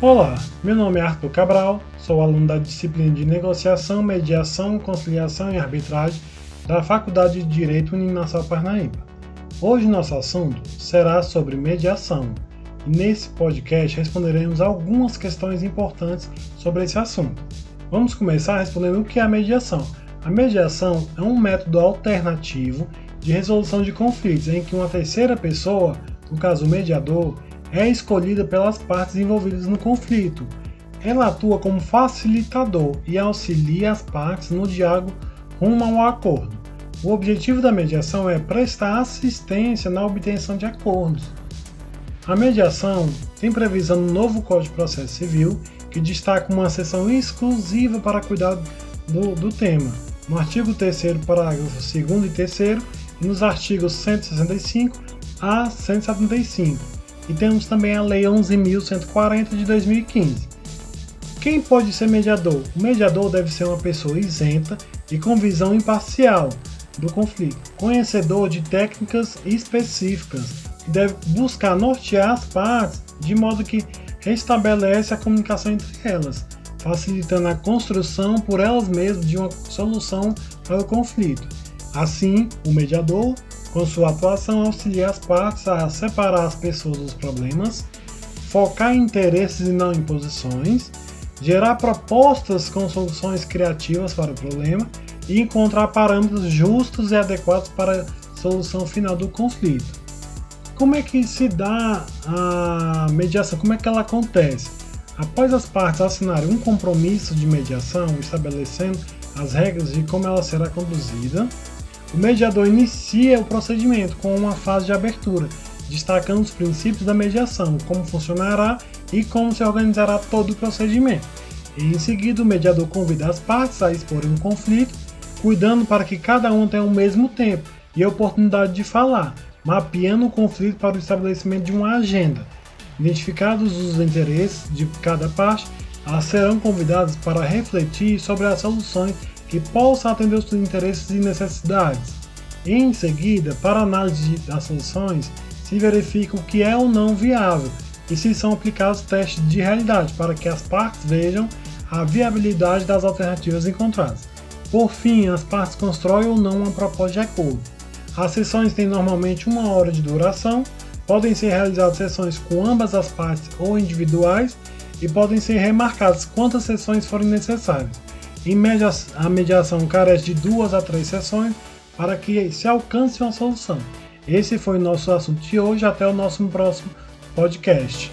Olá, meu nome é Arthur Cabral, sou aluno da disciplina de Negociação, Mediação, Conciliação e Arbitragem da Faculdade de Direito Uninassal Parnaíba. Hoje nosso assunto será sobre mediação e nesse podcast responderemos algumas questões importantes sobre esse assunto. Vamos começar respondendo o que é a mediação. A mediação é um método alternativo de resolução de conflitos em que uma terceira pessoa, no caso o mediador, é escolhida pelas partes envolvidas no conflito. Ela atua como facilitador e auxilia as partes no diálogo rumo ao acordo. O objetivo da mediação é prestar assistência na obtenção de acordos. A mediação tem previsão no novo Código de Processo Civil, que destaca uma seção exclusiva para cuidar do, do tema, no artigo 3, parágrafo 2 e 3, e nos artigos 165 a 175. E temos também a Lei 11.140 de 2015. Quem pode ser mediador? O mediador deve ser uma pessoa isenta e com visão imparcial do conflito, conhecedor de técnicas específicas, que deve buscar nortear as partes de modo que restabelece a comunicação entre elas, facilitando a construção por elas mesmas de uma solução para o conflito. Assim, o mediador, com sua atuação, auxilia as partes a separar as pessoas dos problemas, focar em interesses e não em posições, gerar propostas com soluções criativas para o problema e encontrar parâmetros justos e adequados para a solução final do conflito. Como é que se dá a mediação? Como é que ela acontece? Após as partes assinarem um compromisso de mediação estabelecendo as regras de como ela será conduzida, o mediador inicia o procedimento com uma fase de abertura, destacando os princípios da mediação, como funcionará e como se organizará todo o procedimento. E em seguida, o mediador convida as partes a exporem um conflito cuidando para que cada um tenha o mesmo tempo e a oportunidade de falar, mapeando o conflito para o estabelecimento de uma agenda. Identificados os interesses de cada parte, elas serão convidadas para refletir sobre as soluções que possam atender os interesses e necessidades. Em seguida, para análise das soluções, se verifica o que é ou não viável e se são aplicados testes de realidade para que as partes vejam a viabilidade das alternativas encontradas. Por fim, as partes constroem ou não uma proposta de acordo. As sessões têm normalmente uma hora de duração, podem ser realizadas sessões com ambas as partes ou individuais e podem ser remarcadas quantas sessões forem necessárias. Em média, a mediação carece de duas a três sessões para que se alcance uma solução. Esse foi o nosso assunto de hoje. Até o nosso próximo podcast.